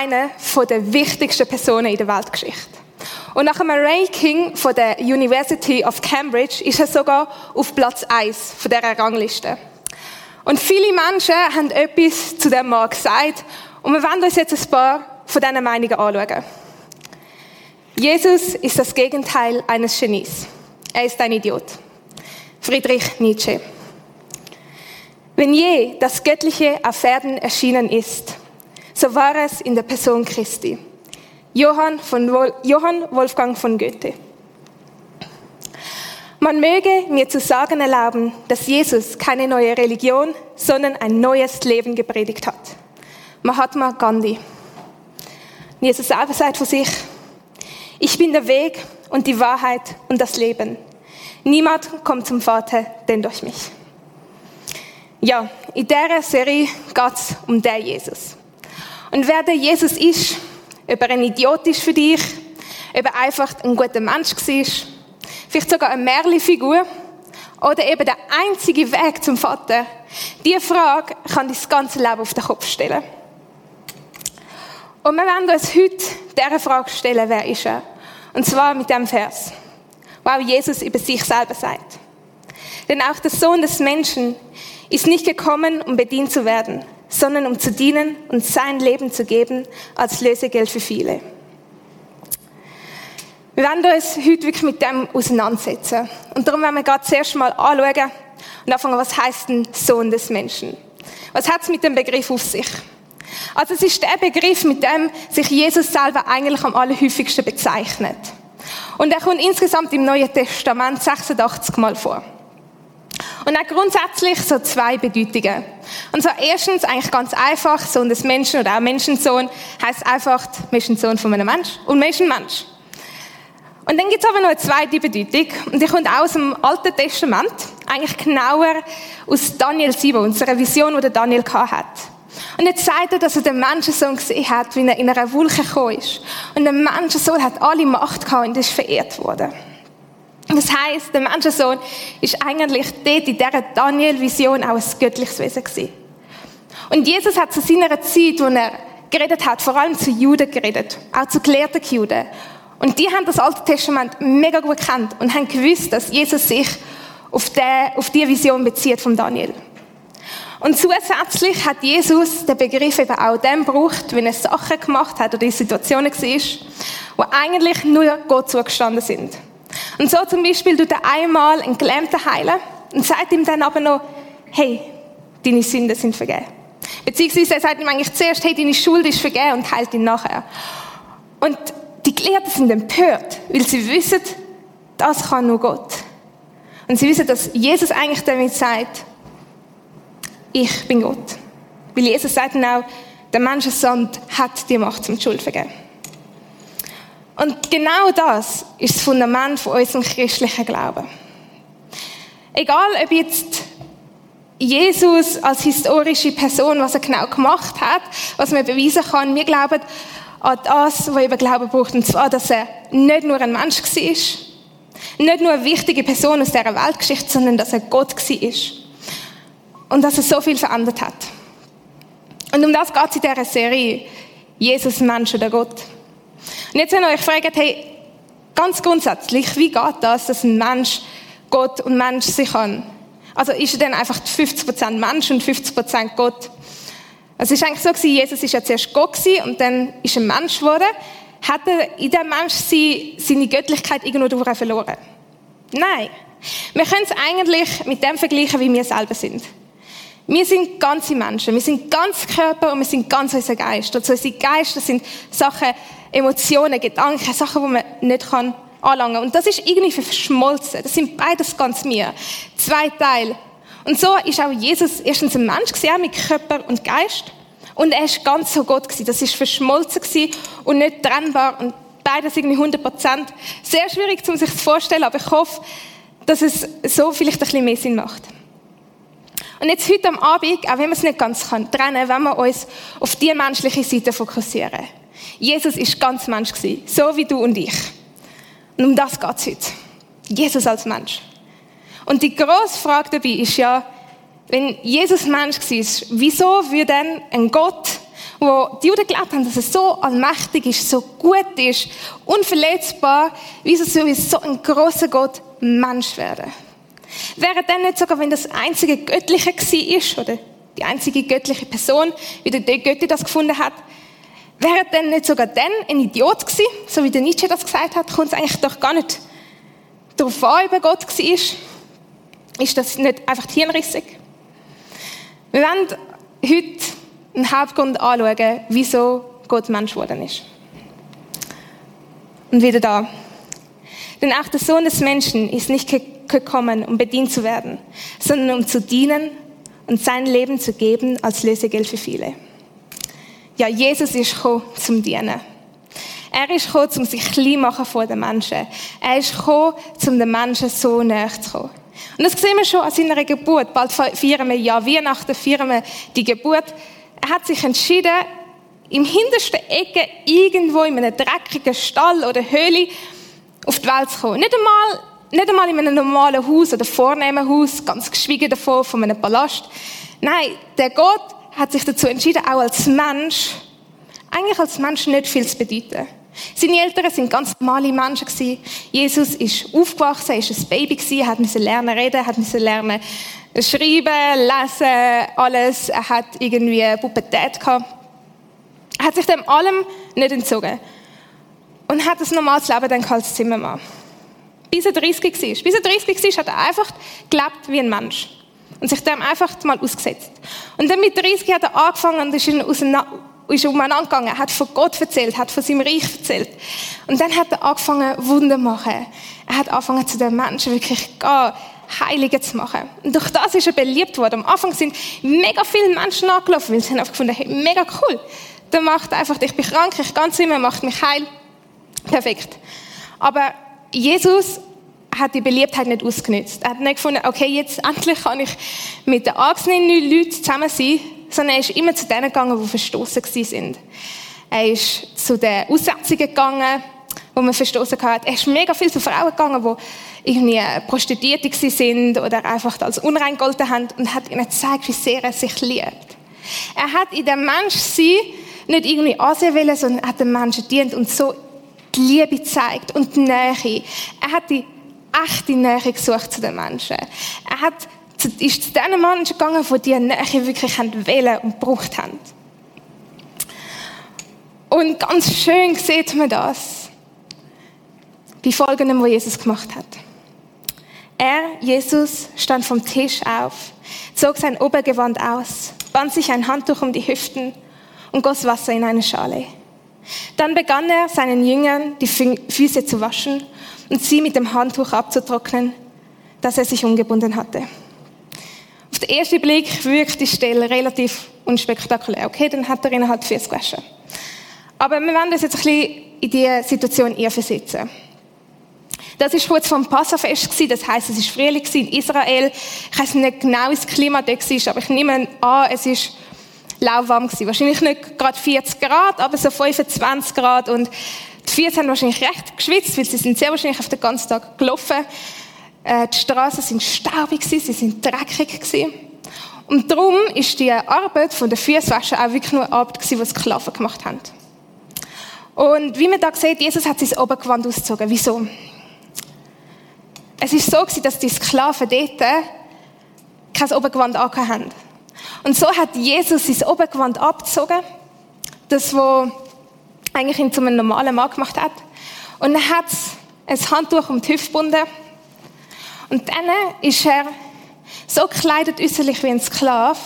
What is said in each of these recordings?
geht es um eine der wichtigsten Personen in der Weltgeschichte. Und nach einem Ranking von der University of Cambridge ist er sogar auf Platz 1 von dieser Rangliste. Und viele Menschen haben etwas zu dem Mann gesagt und wir werden uns jetzt ein paar von diesen Meinungen anschauen. Jesus ist das Gegenteil eines Genies. Er ist ein Idiot. Friedrich Nietzsche. Wenn je das Göttliche auf Erden erschienen ist, so war es in der Person Christi. Johann, von Wol Johann Wolfgang von Goethe. Man möge mir zu sagen erlauben, dass Jesus keine neue Religion, sondern ein neues Leben gepredigt hat. Mahatma Gandhi. Jesus selber sagt von sich, ich bin der Weg und die Wahrheit und das Leben. Niemand kommt zum Vater, denn durch mich. Ja, in dieser Serie geht es um den Jesus. Und wer der Jesus ist, ob er ein Idiot ist für dich, ob er einfach ein guter Mensch war, vielleicht sogar eine Märchenfigur oder eben der einzige Weg zum Vater, diese Frage kann dein ganze Leben auf den Kopf stellen. Und wir werden uns heute diese Frage stellen, wer ist er? Und zwar mit dem Vers, wo auch Jesus über sich selber sagt. Denn auch der Sohn des Menschen ist nicht gekommen, um bedient zu werden, sondern um zu dienen und sein Leben zu geben als Lösegeld für viele. Wir werden uns heute wirklich mit dem auseinandersetzen. Und darum werden wir gerade zuerst mal anschauen und anfangen, was heißt ein Sohn des Menschen? Was hat es mit dem Begriff auf sich? Also es ist der Begriff, mit dem sich Jesus selber eigentlich am allerhäufigsten bezeichnet. Und er kommt insgesamt im Neuen Testament 86 Mal vor. Und hat grundsätzlich so zwei Bedeutungen. Und zwar erstens eigentlich ganz einfach, Sohn des Menschen oder auch Menschensohn heißt einfach Menschensohn von einem Mensch und Menschenmensch. Und dann gibt es aber noch eine zweite Bedeutung und die kommt aus dem Alten Testament, eigentlich genauer aus Daniel 7, unserer Vision, die Daniel hat. Und jetzt sagt er, dass er den Menschensohn gesehen hat, wie er in einer Wolke gekommen ist. Und der Menschensohn hat alle Macht gehabt und ist verehrt worden. Das heißt, der Menschensohn ist eigentlich dort in dieser Daniel-Vision auch ein göttliches Wesen gewesen. Und Jesus hat zu seiner Zeit, wo er geredet hat, vor allem zu Juden geredet, auch zu gelehrten Juden. Und die haben das Alte Testament mega gut gekannt und haben gewusst, dass Jesus sich auf, die, auf die Vision bezieht von Daniel. Und zusätzlich hat Jesus den Begriff eben auch dann gebraucht, wenn er Sachen gemacht hat oder in Situationen war, wo eigentlich nur Gott zugestanden sind. Und so zum Beispiel tut er einmal einen Gelähmten heilen und sagt ihm dann aber noch, hey, deine Sünden sind vergeben. Beziehungsweise er sagt ihm eigentlich zuerst, hey, deine Schuld ist vergeben und heilt ihn nachher. Und die Gelehrten sind empört, weil sie wissen, das kann nur Gott. Und sie wissen, dass Jesus eigentlich damit sagt, ich bin Gott. Weil Jesus sagt dann auch, der Menschensohn hat die Macht zum Schuld vergeben. Und genau das ist das Fundament von unserem christlichen Glauben. Egal, ob jetzt Jesus als historische Person, was er genau gemacht hat, was man beweisen kann, wir glauben an das, was eben Glauben braucht, und zwar, dass er nicht nur ein Mensch war, nicht nur eine wichtige Person aus dieser Weltgeschichte, sondern dass er Gott war. Und dass er so viel verändert hat. Und um das geht es in dieser Serie. Jesus, Mensch oder Gott. Und jetzt, wenn ihr euch fragt, hey, ganz grundsätzlich, wie geht das, dass ein Mensch Gott und Mensch sich kann? Also ist er dann einfach 50% Mensch und 50% Gott? Also es ist eigentlich so Jesus ist ja zuerst Gott und dann ist er Mensch geworden. Hat er in dem Mensch seine Göttlichkeit irgendwo verloren? Nein. Wir können es eigentlich mit dem vergleichen, wie wir selber sind. Wir sind ganze Menschen. Wir sind ganz Körper und wir sind ganz unser Geist. Also unsere Geister sind Sachen, Emotionen, Gedanken, Sachen, die man nicht kann anlangen. Und das ist irgendwie verschmolzen. Das sind beides ganz mir. Zwei Teile. Und so ist auch Jesus erstens ein Mensch gewesen, mit Körper und Geist. Und er ist ganz so Gott gewesen. Das ist verschmolzen gewesen und nicht trennbar. Und beides irgendwie 100 Prozent. Sehr schwierig, um sich zu vorstellen, aber ich hoffe, dass es so vielleicht ein bisschen mehr Sinn macht. Und jetzt heute am Abend, auch wenn man es nicht ganz kann, trennen, wenn wir uns auf die menschliche Seite fokussieren. Jesus ist ganz Mensch gewesen, so wie du und ich. Und um das geht es heute. Jesus als Mensch. Und die grosse Frage dabei ist ja, wenn Jesus Mensch war, wieso würde dann ein Gott, wo die Juden geglaubt haben, dass er so allmächtig ist, so gut ist, unverletzbar, wieso soll so ein großer Gott Mensch werden? Wäre dann nicht sogar, wenn das einzige Göttliche war, oder die einzige göttliche Person, wie der Götti das gefunden hat, wäre dann nicht sogar dann ein Idiot gewesen, so wie der Nietzsche das gesagt hat, kommt es eigentlich doch gar nicht darauf an, ob er Gott war. Ist das nicht einfach hirnrissig? Wir werden heute einen Hauptgrund anschauen, wieso Gott Mensch geworden ist. Und wieder da. Denn auch der Sohn des Menschen ist nicht gekommen, um bedient zu werden, sondern um zu dienen und sein Leben zu geben als Lösegeld für viele. Ja, Jesus ist gekommen zum Dienen. Er ist gekommen, um sich klein machen vor den Menschen. Er ist gekommen, um den Menschen so näher zu kommen. Und das sehen wir schon an seiner Geburt. Bald feiern wir ja Weihnachten, feiern wir die Geburt. Er hat sich entschieden, im hintersten Ecke irgendwo in einem dreckigen Stall oder Höhle auf die Welt zu kommen. Nicht einmal, nicht einmal in einem normalen Haus oder vornehmen Haus, ganz geschwiegen davon, von einem Palast. Nein, der Gott hat sich dazu entschieden, auch als Mensch, eigentlich als Mensch nicht viel zu bedeuten. Seine Eltern sind ganz normale Menschen. Jesus ist aufgewachsen, ist ein Baby gewesen, hat müssen lernen reden, hat müssen lernen schreiben, lesen, alles. Er hat irgendwie Pubertät gehabt. Er hat sich dem allem nicht entzogen. Und hat ein normales Leben dann als Zimmermann. Bis er 30 war. Bis er 30 war, hat er einfach gelebt wie ein Mensch. Und sich dem einfach mal ausgesetzt. Und dann mit 30 hat er angefangen und ist ist umeinander gegangen, hat von Gott erzählt, hat von seinem Reich erzählt. Und dann hat er angefangen, Wunder machen. Er hat angefangen, zu den Menschen wirklich gar Heilige zu machen. Und durch das ist er beliebt worden. Am Anfang sind mega viele Menschen angelaufen, weil sie haben gefunden, hey, mega cool. Der macht einfach, ich bin krank, ich ganz immer, macht mich heil. Perfekt. Aber Jesus hat die Beliebtheit nicht ausgenutzt. Er hat nicht gefunden, okay, jetzt endlich kann ich mit den angesehenen Leuten zusammen sein, sondern er ist immer zu denen gegangen, die verstoßen sind. Er ist zu den Aussetzungen gegangen, wo man verstoßen hat. Er ist mega viel zu Frauen gegangen, die irgendwie Prostituierte sind oder einfach als unrein gegolten haben und hat ihnen gezeigt, wie sehr er sich liebt. Er hat in dem Menschsein nicht irgendwie ansehen wollen, sondern hat den Menschen dient und so die Liebe gezeigt und die Nähe. Er hat die echte Nähe gesucht zu den Menschen. Er hat ist zu den Menschen gegangen, die diese Nähe wirklich wählen und gebraucht haben. Und ganz schön sieht man das bei Folgendem, was Jesus gemacht hat. Er, Jesus, stand vom Tisch auf, zog sein Obergewand aus, band sich ein Handtuch um die Hüften und goss Wasser in eine Schale. Dann begann er, seinen Jüngern die Füße zu waschen und sie mit dem Handtuch abzutrocknen, das er sich umgebunden hatte. Auf den ersten Blick wirkt die Stelle relativ unspektakulär. Okay, dann hat er ihnen halt Füße gewaschen. Aber wir werden uns jetzt ein bisschen in diese Situation eher versetzen. Das ist kurz vom Passafest das heißt, es ist Frühling in Israel. Ich weiß nicht genau, das Klima da war, aber ich nehme an, es ist lauwarm gewesen. Wahrscheinlich nicht gerade 40 Grad, aber so 25 Grad und die Füße haben wahrscheinlich recht geschwitzt, weil sie sind sehr wahrscheinlich auf den ganzen Tag gelaufen. Äh, die Straßen sind staubig sie sind dreckig gewesen. Und darum ist die Arbeit von der Füßwaschen auch wirklich nur Arbeit gewesen, die Sklaven gemacht haben. Und wie man da sieht, Jesus hat sein Obergewand ausgezogen. Wieso? Es ist so gewesen, dass die Sklaven dort kein Obergewand haben. Und so hat Jesus sein Obergewand abgezogen, das, was eigentlich ihn zu einem normalen Mann gemacht hat. Und er hat ein Handtuch um die Hüfte gebunden und dann ist er so gekleidet äußerlich wie ein Sklave,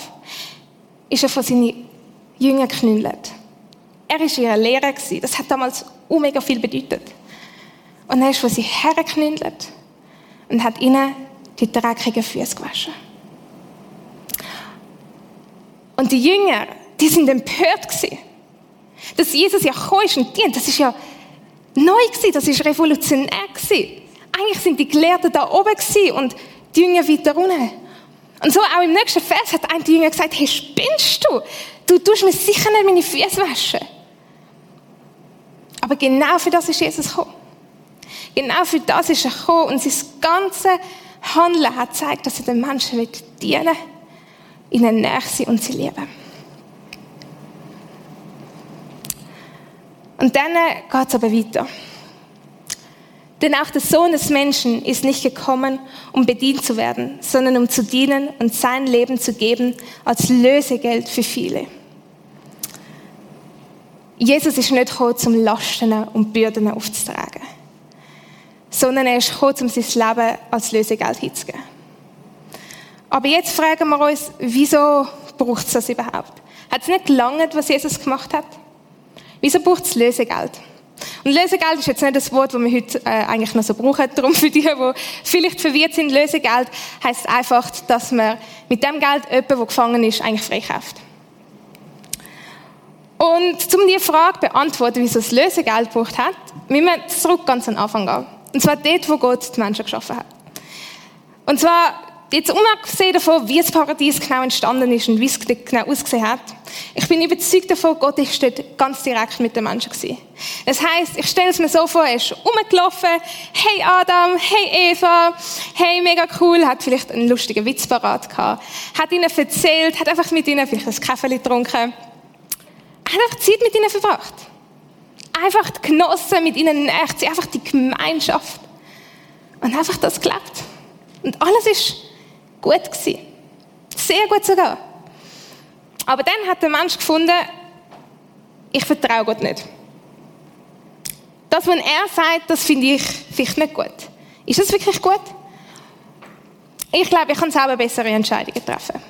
ist er von seinen Jüngern geknüllt. Er war ihr Lehrer. Das hat damals mega viel bedeutet. Und er ist von sie hergeknüllt und hat ihnen die dreckigen Füße gewaschen. Und die Jünger, die sind empört gewesen. Dass Jesus ja gekommen ist und dient, das ist ja neu gewesen, das ist revolutionär gewesen. Eigentlich sind die Gelehrten da oben gewesen und die Jünger weiter unten. Und so auch im nächsten Vers hat ein Jünger gesagt, hey, spinnst du? Du tust mir sicher nicht meine Füße waschen. Aber genau für das ist Jesus gekommen. Genau für das ist er gekommen und sein ganzes Handeln hat gezeigt, dass er den Menschen dienen will, ihnen näher sein und sie lieben. Und dann geht es aber weiter. Denn auch der Sohn des Menschen ist nicht gekommen, um bedient zu werden, sondern um zu dienen und sein Leben zu geben als Lösegeld für viele. Jesus ist nicht gekommen, um Lasten und Bürden aufzutragen, sondern er ist gekommen, um sein Leben als Lösegeld hinzugeben. Aber jetzt fragen wir uns, wieso braucht es das überhaupt? Hat es nicht gelangt, was Jesus gemacht hat? Wieso braucht es Lösegeld? Und Lösegeld ist jetzt nicht das Wort, das wir heute äh, eigentlich noch so brauchen. Darum für die, die vielleicht verwirrt sind, Lösegeld heißt einfach, dass man mit dem Geld jemanden, der gefangen ist, eigentlich freikauft. Und um diese Frage zu beantworten, wieso es Lösegeld gebraucht hat, müssen wir zurück ganz am Anfang gehen. Und zwar dort, wo Gott die Menschen geschaffen hat. Und zwar Jetzt unabgesehen davon, wie das Paradies genau entstanden ist und wie es genau ausgesehen hat, ich bin überzeugt davon, Gott ist dort ganz direkt mit den Menschen gewesen. Das heißt, ich stelle es mir so vor, er ist rumgelaufen, hey Adam, hey Eva, hey mega cool, hat vielleicht einen lustigen Witz parat gehabt, hat ihnen erzählt, hat einfach mit ihnen vielleicht ein Kaffee getrunken, hat einfach Zeit mit ihnen verbracht. Einfach genossen, mit ihnen echt, einfach die Gemeinschaft. Und einfach das gelebt. Und alles ist gut gewesen. Sehr gut sogar. Aber dann hat der Mensch gefunden, ich vertraue Gott nicht. Das, was er sagt, das finde ich vielleicht nicht gut. Ist das wirklich gut? Ich glaube, ich kann selber bessere Entscheidungen treffen.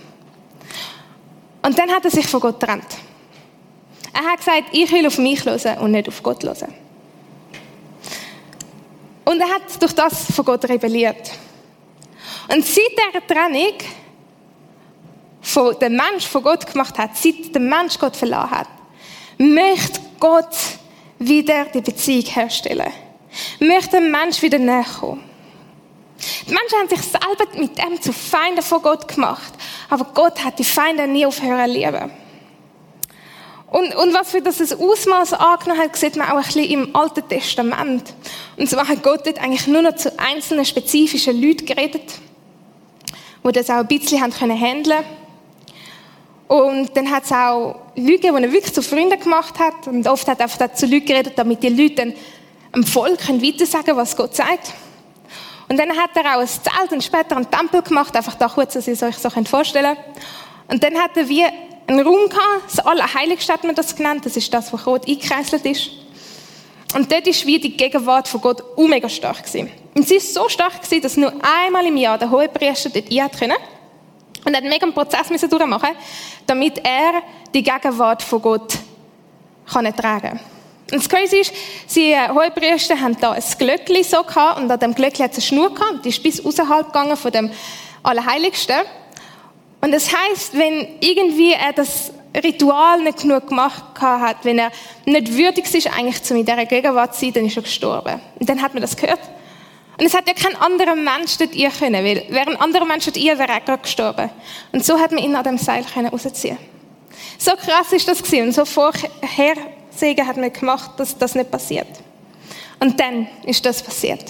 Und dann hat er sich von Gott getrennt. Er hat gesagt, ich will auf mich hören und nicht auf Gott hören. Und er hat durch das von Gott rebelliert. Und seit dieser Trennung von dem Mensch von Gott gemacht hat, seit der Mensch Gott verlassen hat, möchte Gott wieder die Beziehung herstellen. Möchte der Mensch wieder näher kommen. Die Menschen haben sich selber mit dem zu Feinden von Gott gemacht. Aber Gott hat die Feinde nie aufhören lieben. Und, und was für das ein Ausmaß angenommen hat, sieht man auch ein bisschen im Alten Testament. Und zwar hat Gott dort eigentlich nur noch zu einzelnen spezifischen Leuten geredet die das auch ein bisschen haben können und dann hat es auch Leute, die er wirklich zu Freunden gemacht hat. Und oft hat er einfach dazu Leute geredet, damit die Leute dann dem Volk weitersagen können, was Gott sagt. Und dann hat er auch ein Zelt und später einen Tempel gemacht, einfach da kurz, dass ihr es euch so vorstellen könnt. Und dann hat er wie einen Raum gehabt, das Allerheiligste hat man das genannt, das ist das, was rot eingekreiselt ist. Und dort war wie die Gegenwart von Gott mega stark. Gewesen. Und sie ist so stark gewesen, dass nur einmal im Jahr der Hohepriester dort ein können. Und er hat einen mega Prozess müssen durchmachen, damit er die Gegenwart von Gott kann ertragen kann. Und das Crazy ist, die äh, Hohepriester haben da ein Glöckli so gehabt, und an dem Glöckli hat es eine Schnur gehabt, die ist bis außerhalb gegangen von dem Allerheiligsten. Und das heißt, wenn irgendwie er das Ritual nicht genug gemacht hat, wenn er nicht würdig ist, eigentlich zu in dieser Gegenwart zu sein, dann ist er gestorben. Und dann hat man das gehört. Und es hat ja kein anderer Mensch dort ihr können, weil wäre ein anderer Mensch dort ihr, wäre er gerade gestorben. Und so hat man ihn an dem Seil können rausziehen. So krass ist das gewesen. Und so Vorhersehen hat man gemacht, dass das nicht passiert. Und dann ist das passiert.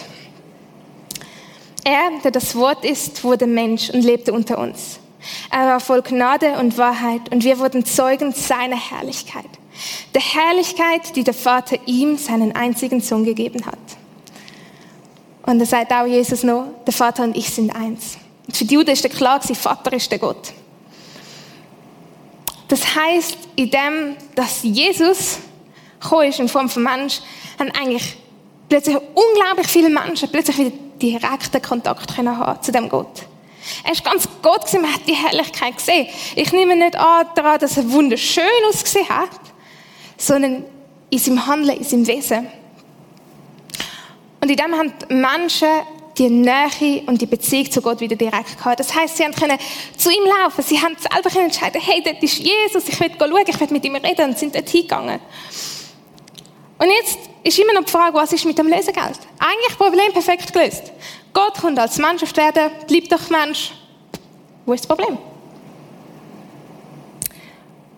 Er, der das Wort ist, wurde Mensch und lebte unter uns. Er war voll Gnade und Wahrheit und wir wurden Zeugen seiner Herrlichkeit. Der Herrlichkeit, die der Vater ihm, seinen einzigen Sohn, gegeben hat. Und da sagt auch Jesus noch, der Vater und ich sind eins. Und für die Juden ist klar, sein Vater ist der Gott. Das heißt, in dem, dass Jesus gekommen ist in Form von Mensch, haben eigentlich plötzlich unglaublich viele Menschen plötzlich wieder direkten Kontakt können haben zu dem Gott. Er ist ganz Gott gewesen, man hat die Herrlichkeit gesehen. Ich nehme nicht an daran, dass er wunderschön ausgesehen hat, sondern in seinem Handeln, in seinem Wesen. Und in dem haben die Menschen die Nähe und die Beziehung zu Gott wieder direkt gehabt. Das heißt, sie haben können zu ihm laufen. Sie haben selber können entscheiden, hey, dort ist Jesus, ich will schauen, ich will mit ihm reden und sind dort hingegangen. Und jetzt ist immer noch die Frage, was ist mit dem Lösegeld? Eigentlich Problem perfekt gelöst. Gott kommt als Mensch auf die Erde, bleibt doch Mensch. Wo ist das Problem?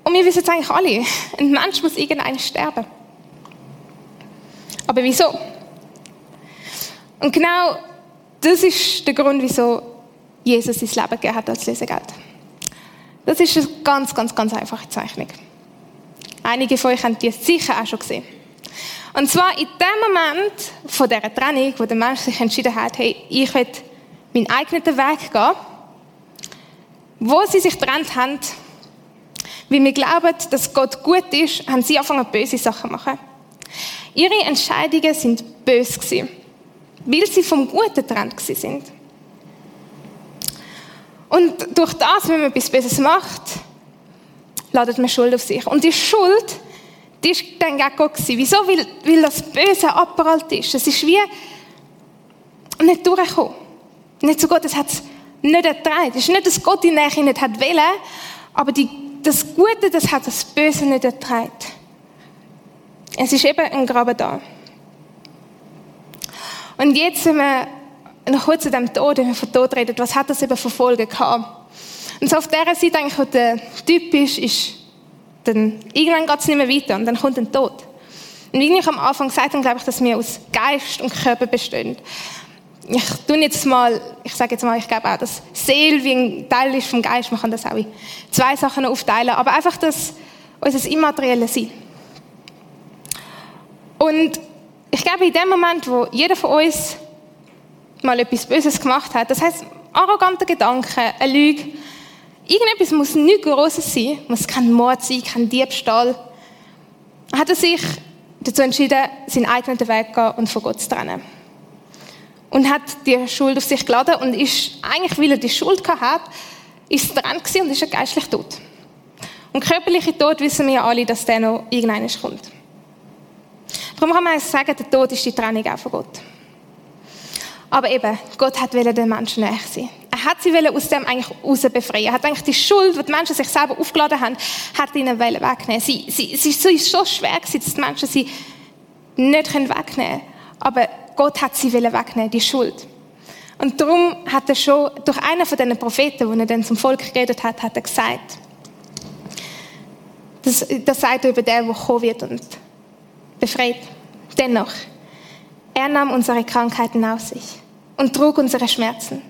Und wir wissen jetzt eigentlich alle, ein Mensch muss irgendwann sterben. Aber wieso? Und genau das ist der Grund, wieso Jesus sein Leben gegeben hat als Lösegeld. Das ist eine ganz, ganz, ganz einfache Zeichnung. Einige von euch haben die sicher auch schon gesehen. Und zwar in dem Moment von dieser Trennung, wo der Mensch sich entschieden hat, hey, ich will meinen eigenen Weg gehen, wo sie sich getrennt haben, weil wir glauben, dass Gott gut ist, haben sie angefangen, böse Sachen zu machen. Ihre Entscheidungen sind böse weil sie vom Guten getrennt sind. Und durch das, wenn man etwas Böses macht, ladet man Schuld auf sich. Und die Schuld, die ist dann gegen Gott gewesen. Wieso? Weil, weil das Böse abgerollt ist. Es ist wie nicht durchgekommen. Nicht zu Gott, es hat es nicht ertragen. Es ist nicht, dass Gott die Nähe nicht hat wollen, aber die, das Gute, das hat das Böse nicht ertragen. Es ist eben ein Graben da. Und jetzt, wenn wir noch kurz zu dem Tod, wenn wir von Tod reden, was hat das eben für Folgen gehabt? Und so auf dieser Seite eigentlich, wo der Typ ist, dann, irgendwann geht es nicht mehr weiter und dann kommt ein Tod. Und wie ich am Anfang gesagt habe, glaube ich, dass wir aus Geist und Körper bestehen. Ich tue jetzt mal, ich sage jetzt mal, ich glaube auch, dass Seele wie ein Teil ist vom Geist, man kann das auch in zwei Sachen aufteilen, aber einfach das, unser immaterielles Sein. Und ich glaube, in dem Moment, wo jeder von uns mal etwas Böses gemacht hat, das heißt, arrogante Gedanken, eine Lüge, irgendetwas muss nicht Großes sein, muss kein Mord sein, kein Diebstahl, hat er sich dazu entschieden, seinen eigenen Weg zu gehen und von Gott zu trennen. Und hat die Schuld auf sich geladen und ist, eigentlich, weil er die Schuld hatte, ist dran gewesen und ist er geistlich tot. Und körperliche Tod wissen wir alle, dass der noch irgendwann kommt. Darum kann man sagen, der Tod ist die Trennung auch von Gott. Aber eben, Gott hat den Menschen näher sein. Er hat sie aus dem eigentlich raus befreien. Er hat eigentlich die Schuld, die die Menschen sich selber aufgeladen haben, hat ihnen wegnehmen. Sie, sie, sie ist so schwer gewesen, dass die Menschen sie nicht wegnehmen können. Aber Gott hat sie wegnehmen, die Schuld. Und darum hat er schon, durch einen von diesen Propheten, wo er dann zum Volk geredet hat, hat er gesagt, das, das sagt er über den, der kommen wird und befreit. Dennoch, er nahm unsere Krankheiten auf sich und trug unsere Schmerzen.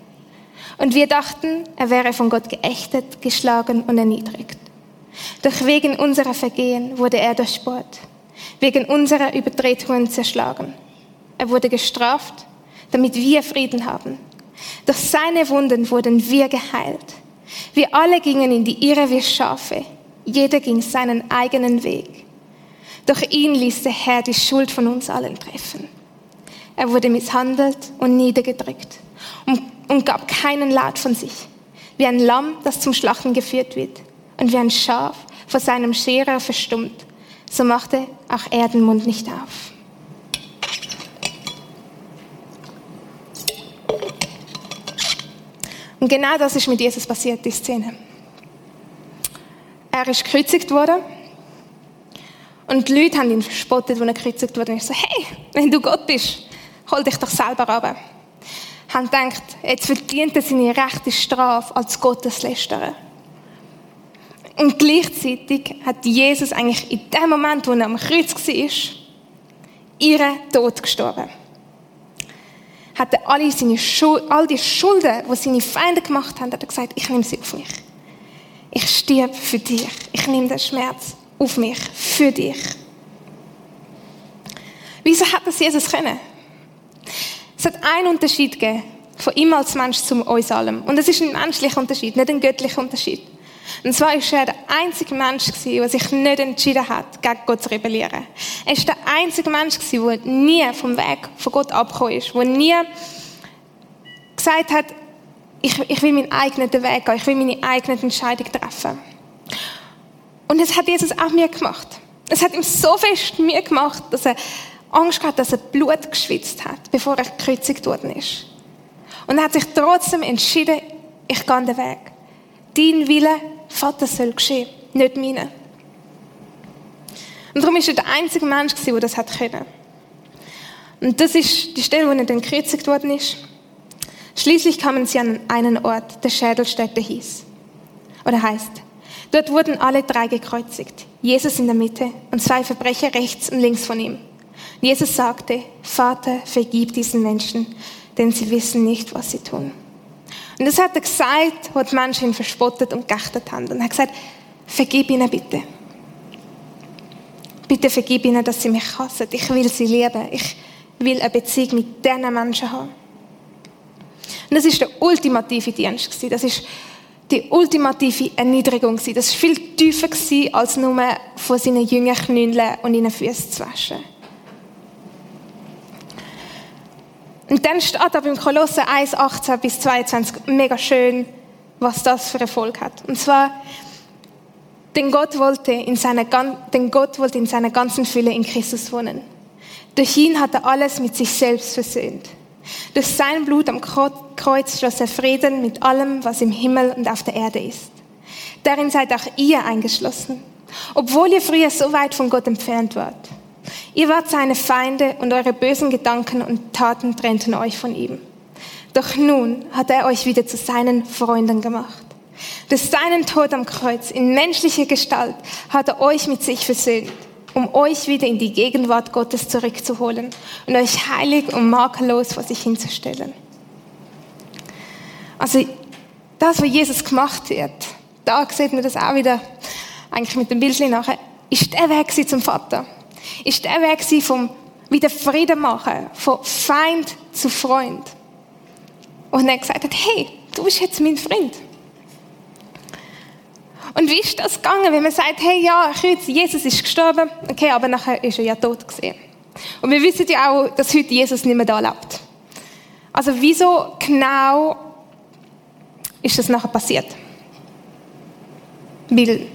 Und wir dachten, er wäre von Gott geächtet, geschlagen und erniedrigt. Doch wegen unserer Vergehen wurde er durchbohrt, wegen unserer Übertretungen zerschlagen. Er wurde gestraft, damit wir Frieden haben. Durch seine Wunden wurden wir geheilt. Wir alle gingen in die Irre wie Schafe. Jeder ging seinen eigenen Weg. Doch ihn ließ der Herr die Schuld von uns allen treffen. Er wurde misshandelt und niedergedrückt und, und gab keinen Laut von sich. Wie ein Lamm, das zum Schlachten geführt wird und wie ein Schaf vor seinem Scherer verstummt, so machte auch er den Mund nicht auf. Und genau das ist mit Jesus passiert, die Szene. Er ist gekreuzigt worden und die Leute haben ihn verspottet, als er gekreuzigt wurde. Und ich so, hey, wenn du Gott bist, hol dich doch selber runter. Haben gedacht, jetzt verdient er seine rechte Strafe als Gotteslästerer. Und gleichzeitig hat Jesus eigentlich in dem Moment, wo er am Kreuz war, ihren Tod gestorben. Hat er alle seine Schuld, all die Schulden, die seine Feinde gemacht haben, hat er gesagt, ich nehme sie auf mich. Ich stirb für dich. Ich nehme den Schmerz auf mich, für dich. Wieso hat das Jesus können? Es hat einen Unterschied gegeben, von ihm als Mensch zu uns allem. Und es ist ein menschlicher Unterschied, nicht ein göttlicher Unterschied. Und zwar war er der einzige Mensch, der sich nicht entschieden hat, gegen Gott zu rebellieren. Er war der einzige Mensch, der nie vom Weg von Gott abgekommen ist, der nie gesagt hat, ich, ich will meinen eigenen Weg gehen, ich will meine eigene Entscheidung treffen. Und das hat Jesus auch mir gemacht. Es hat ihm so fest mir gemacht, dass er Angst hatte, dass er Blut geschwitzt hat, bevor er gekreuzigt worden ist. Und er hat sich trotzdem entschieden, ich gehe den Weg. Dein Wille, Vater, soll geschehen, nicht meine. Und darum ist er der einzige Mensch, der das hat können. Und das ist die Stelle, wo er dann gekreuzigt worden ist. Schließlich kamen sie an einen Ort, der Schädelstätte hieß. Oder heißt, Dort wurden alle drei gekreuzigt. Jesus in der Mitte und zwei Verbrecher rechts und links von ihm. Und Jesus sagte, Vater, vergib diesen Menschen, denn sie wissen nicht, was sie tun. Und das hat er gesagt, wo die Menschen ihn verspottet und geachtet haben. Und er hat gesagt, vergib ihnen bitte. Bitte vergib ihnen, dass sie mich hassen. Ich will sie lieben. Ich will eine Beziehung mit diesen Menschen haben. Und das ist der ultimative Dienst. Das ist die ultimative Erniedrigung. Das war viel tiefer als nur von seinen Jüngern knündeln und ihnen Füße zu waschen. Und dann steht aber im Kolosse 1, 18 bis 22 mega schön, was das für Erfolg hat. Und zwar, denn Gott wollte in seiner, denn Gott wollte in seiner ganzen Fülle in Christus wohnen. Durch ihn hat er alles mit sich selbst versöhnt. Durch sein Blut am Kreuz schloss er Frieden mit allem, was im Himmel und auf der Erde ist. Darin seid auch ihr eingeschlossen, obwohl ihr früher so weit von Gott entfernt wart. Ihr wart seine Feinde und eure bösen Gedanken und Taten trennten euch von ihm. Doch nun hat er euch wieder zu seinen Freunden gemacht. Durch seinen Tod am Kreuz in menschlicher Gestalt hat er euch mit sich versöhnt, um euch wieder in die Gegenwart Gottes zurückzuholen und euch heilig und makellos vor sich hinzustellen. Also das, was Jesus gemacht hat, da sieht man das auch wieder, eigentlich mit dem Bildchen nachher, ist der Weg zum Vater ist der Weg vom wieder Frieden machen, von Feind zu Freund. Und er gesagt hat, hey, du bist jetzt mein Freund. Und wie ist das gegangen, wenn man sagt, hey, ja, Jesus ist gestorben, okay, aber nachher ist er ja tot gesehen. Und wir wissen ja auch, dass heute Jesus nicht mehr da lebt. Also wieso genau ist das nachher passiert? Weil,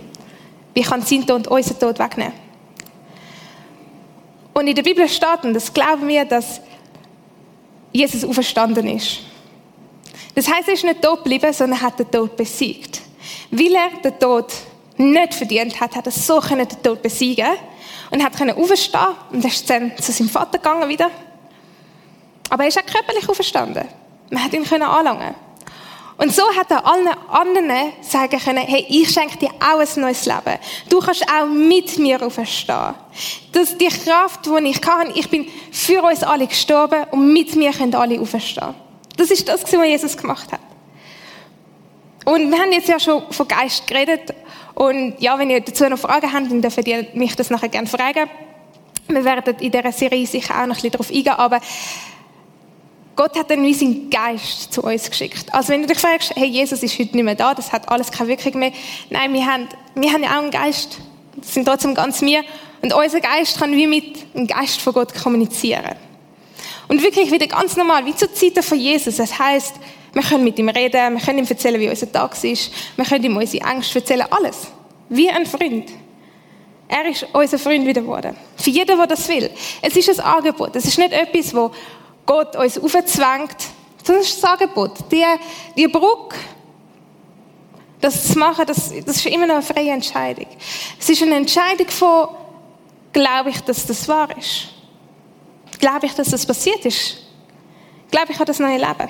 wie kann sein Tod unseren Tod wegnehmen? Und in der Bibel steht, und das glauben wir, dass Jesus auferstanden ist. Das heißt, er ist nicht tot geblieben, sondern hat den Tod besiegt. Weil er den Tod nicht verdient hat, hat er so den Tod besiegen und hat können auferstehen und er ist dann zu seinem Vater gegangen wieder. Aber er ist auch körperlich auferstanden. Man hat ihn können anlangen. Und so hat er allen anderen sagen können, hey, ich schenke dir auch ein neues Leben. Du kannst auch mit mir auferstehen. Das die Kraft, die ich kann, ich bin für uns alle gestorben und mit mir können alle auferstehen. Das ist das, was Jesus gemacht hat. Und wir haben jetzt ja schon von Geist geredet. Und ja, wenn ihr dazu noch Fragen habt, dann dürft ihr mich das nachher gerne fragen. Wir werden in dieser Serie sicher auch noch ein bisschen darauf eingehen, aber Gott hat dann wie seinen Geist zu uns geschickt. Also wenn du dich fragst, hey, Jesus ist heute nicht mehr da, das hat alles keine Wirkung mehr. Nein, wir haben, wir haben ja auch einen Geist. Das sind trotzdem ganz wir. Und unser Geist kann wie mit dem Geist von Gott kommunizieren. Und wirklich wieder ganz normal, wie zur Zeit von Jesus. Das heißt, wir können mit ihm reden, wir können ihm erzählen, wie unser Tag ist, wir können ihm unsere Angst erzählen, alles. Wie ein Freund. Er ist unser Freund wieder geworden. Für jeden, der das will. Es ist ein Angebot. Es ist nicht etwas, wo Gott uns aufzwängt, sondern es ist ein Angebot. Die, die Brücke, das zu machen, das, das ist immer noch eine freie Entscheidung. Es ist eine Entscheidung von, glaube ich, dass das wahr ist? Glaube ich, dass das passiert ist? Glaube ich an das neue Leben?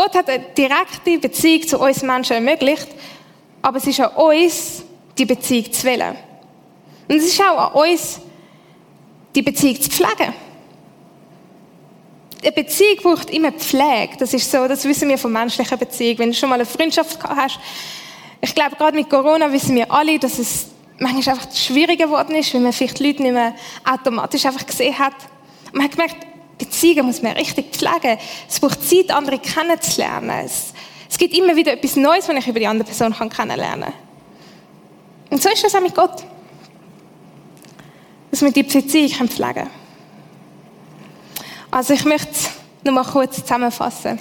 Gott hat eine direkte Beziehung zu uns Menschen ermöglicht, aber es ist an uns, die Beziehung zu wählen. Und es ist auch an uns, die Beziehung zu pflegen eine Beziehung braucht immer Pflege. Das ist so, das wissen wir von menschlicher Beziehung. Wenn du schon mal eine Freundschaft hast, ich glaube, gerade mit Corona wissen wir alle, dass es manchmal einfach schwieriger geworden ist, weil man vielleicht Leute nicht mehr automatisch einfach gesehen hat. Man hat gemerkt, Beziehungen muss man richtig pflegen. Es braucht Zeit, andere kennenzulernen. Es, es gibt immer wieder etwas Neues, was ich über die andere Person kann kennenlernen kann. Und so ist das auch mit Gott. Dass wir die Beziehung pflegen können. Also ich möchte es nur mal kurz zusammenfassen.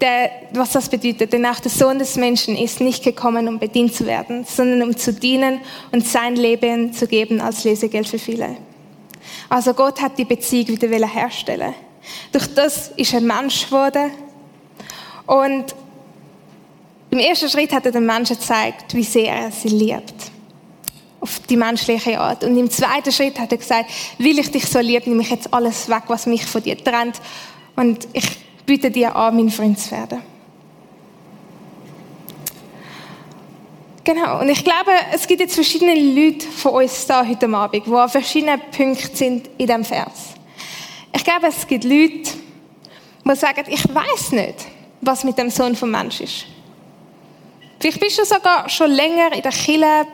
Der, was das bedeutet, denn auch der Sohn des Menschen ist nicht gekommen, um bedient zu werden, sondern um zu dienen und sein Leben zu geben als Lesegeld für viele. Also Gott hat die Beziehung wieder herstellen. Durch das ist er Mensch geworden. Und im ersten Schritt hat er den Menschen gezeigt, wie sehr er sie liebt auf die menschliche Art. Und im zweiten Schritt hat er gesagt, will ich dich so lieb, nehme ich jetzt alles weg, was mich von dir trennt. Und ich biete dir an, mein Freund zu werden. Genau. Und ich glaube, es gibt jetzt verschiedene Leute von uns da heute Abend, die an verschiedenen Punkten sind in diesem Vers. Ich glaube, es gibt Leute, die sagen, ich weiß nicht, was mit dem Sohn vom Mensch ist. Vielleicht bist du sogar schon länger in der Kirche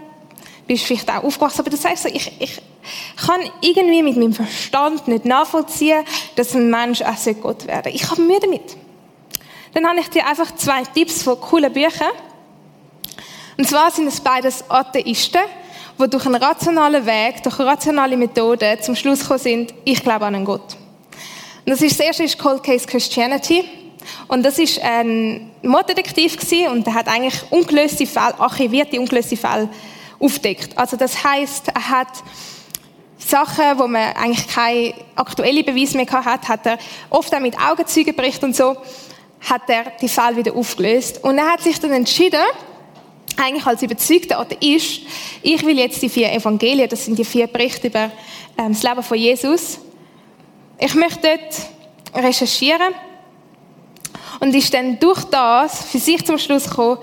bist vielleicht auch aufgewachsen, aber du sagst so, ich, ich kann irgendwie mit meinem Verstand nicht nachvollziehen, dass ein Mensch auch Gott werden Ich habe Mühe damit. Dann habe ich dir einfach zwei Tipps von coolen Büchern. Und zwar sind es beides Atheisten, die durch einen rationalen Weg, durch rationale Methoden zum Schluss gekommen sind, ich glaube an einen Gott. Und das, ist, das erste ist Cold Case Christianity. Und das ist ein Morddetektiv und der hat eigentlich ungelöste Fälle, archivierte ungelöste Fälle aufdeckt. Also das heißt, er hat Sachen, wo man eigentlich keine aktuelle Beweise mehr hat, hat er oft auch mit Augenzeugenbericht und so, hat er die Fälle wieder aufgelöst. Und er hat sich dann entschieden, eigentlich als überzeugter Atheist, ich will jetzt die vier Evangelien, das sind die vier Berichte über ähm, das Leben von Jesus, ich möchte dort recherchieren und ist dann durch das für sich zum Schluss gekommen,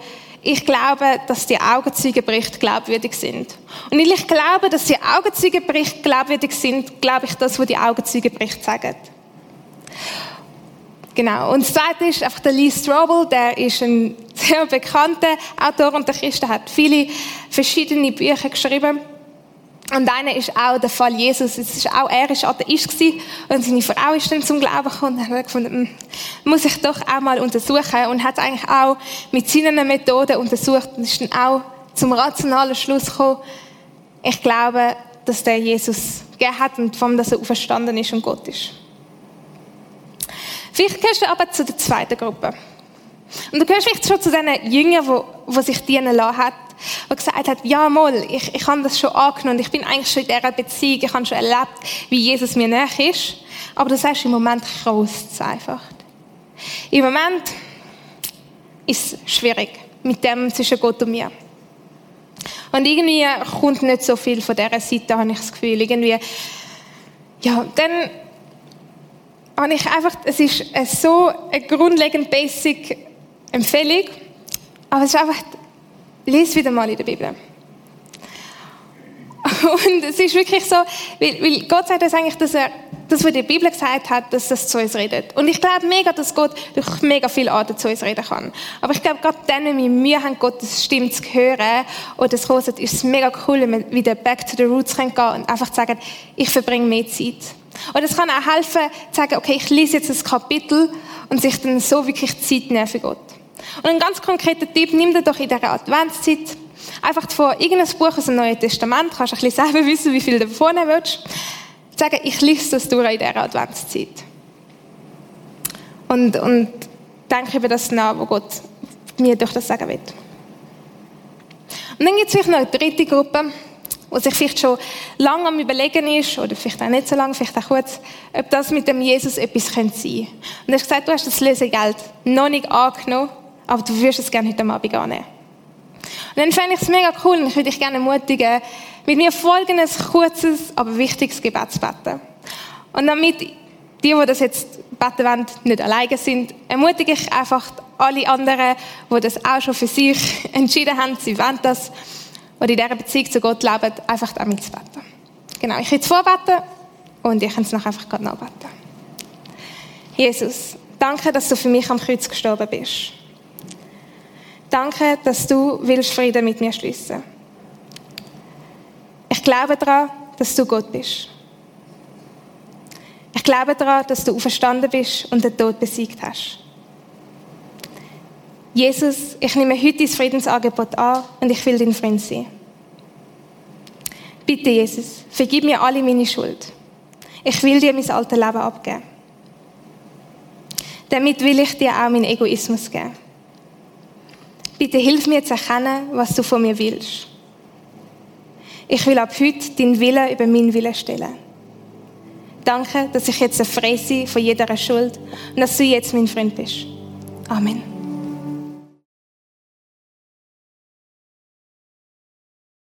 ich glaube, dass die Augenzeugenberichte glaubwürdig sind. Und weil ich glaube, dass die Augenzeugenberichte glaubwürdig sind, glaube ich das, was die Augenzeugenberichte sagen. Genau. Und das zweite ist einfach der Lee Strobel, der ist ein sehr bekannter Autor und der Christen hat viele verschiedene Bücher geschrieben. Und einer ist auch der Fall Jesus. Es ist auch, er ist Atheist gewesen und seine Frau ist dann zum Glauben gekommen und hat gefunden, hm, muss ich doch auch mal untersuchen und hat eigentlich auch mit seinen Methoden untersucht und ist dann auch zum rationalen Schluss gekommen. Ich glaube, dass der Jesus gegeben hat und von dass er auferstanden ist und Gott ist. Vielleicht gehörst du aber zu der zweiten Gruppe. Und du gehörst vielleicht schon zu den Jüngern, die, die sich dienen lassen hat, die gesagt hat, ja, mal, ich, ich habe das schon angenommen, ich bin eigentlich schon in dieser Beziehung, ich habe schon erlebt, wie Jesus mir näher ist. Aber du sagst im Moment, kraust es einfach. Im Moment ist es schwierig mit dem zwischen Gott und mir. Und irgendwie kommt nicht so viel von dieser Seite, habe ich das Gefühl. Irgendwie, ja, dann habe ich einfach, es ist so eine grundlegend basic Empfehlung, aber es ist einfach, lese wieder mal in der Bibel. Und es ist wirklich so, weil, Gott sagt das eigentlich, dass er das, was die Bibel gesagt hat, dass das zu uns redet. Und ich glaube mega, dass Gott durch mega viele Arten zu uns reden kann. Aber ich glaube, gerade dann, wenn wir Mühe haben, Gottes Stimme zu hören oder das hören, ist es mega cool, wenn wir wieder back to the roots gehen können und einfach sagen, ich verbringe mehr Zeit. Und es kann auch helfen, zu sagen, okay, ich lese jetzt das Kapitel und sich dann so wirklich Zeit nehmen für Gott. Und ein ganz konkreter Tipp, nimm dir doch in dieser Adventszeit einfach von irgendeinem Buch aus dem Neuen Testament, kannst du ein bisschen selber wissen, wie viel du davon willst, sagen, ich lese das durch in dieser Adventszeit. Und, und denke über das nach, was Gott mir durch das sagen will. Und dann gibt es vielleicht noch eine dritte Gruppe, wo sich vielleicht schon lange am Überlegen ist, oder vielleicht auch nicht so lange, vielleicht auch kurz, ob das mit dem Jesus etwas sein könnte. Und du hast gesagt, du hast das Lösegeld noch nicht angenommen, aber du würdest es gerne heute Abend annehmen. Und dann fände ich es mega cool und ich würde dich gerne ermutigen, mit mir folgendes kurzes, aber wichtiges Gebet zu beten. Und damit die, die das jetzt beten wollen, nicht alleine sind, ermutige ich einfach alle anderen, die das auch schon für sich entschieden haben, sie wollen das, oder in dieser Beziehung zu Gott leben, einfach damit zu beten. Genau, ich jetzt vorbeten und ich kann es noch einfach gerade nachbeten. Jesus, danke, dass du für mich am Kreuz gestorben bist. Danke, dass du willst Frieden mit mir schließen. Ich glaube daran, dass du Gott bist. Ich glaube daran, dass du auferstanden bist und den Tod besiegt hast. Jesus, ich nehme heute dein Friedensangebot an und ich will dein Freund sein. Bitte, Jesus, vergib mir alle meine Schuld. Ich will dir mein altes Leben abgeben. Damit will ich dir auch meinen Egoismus geben. Bitte hilf mir zu erkennen, was du von mir willst. Ich will ab heute deinen Willen über meinen Willen stellen. Danke, dass ich jetzt frei bin von jeder Schuld und dass du jetzt mein Freund bist. Amen.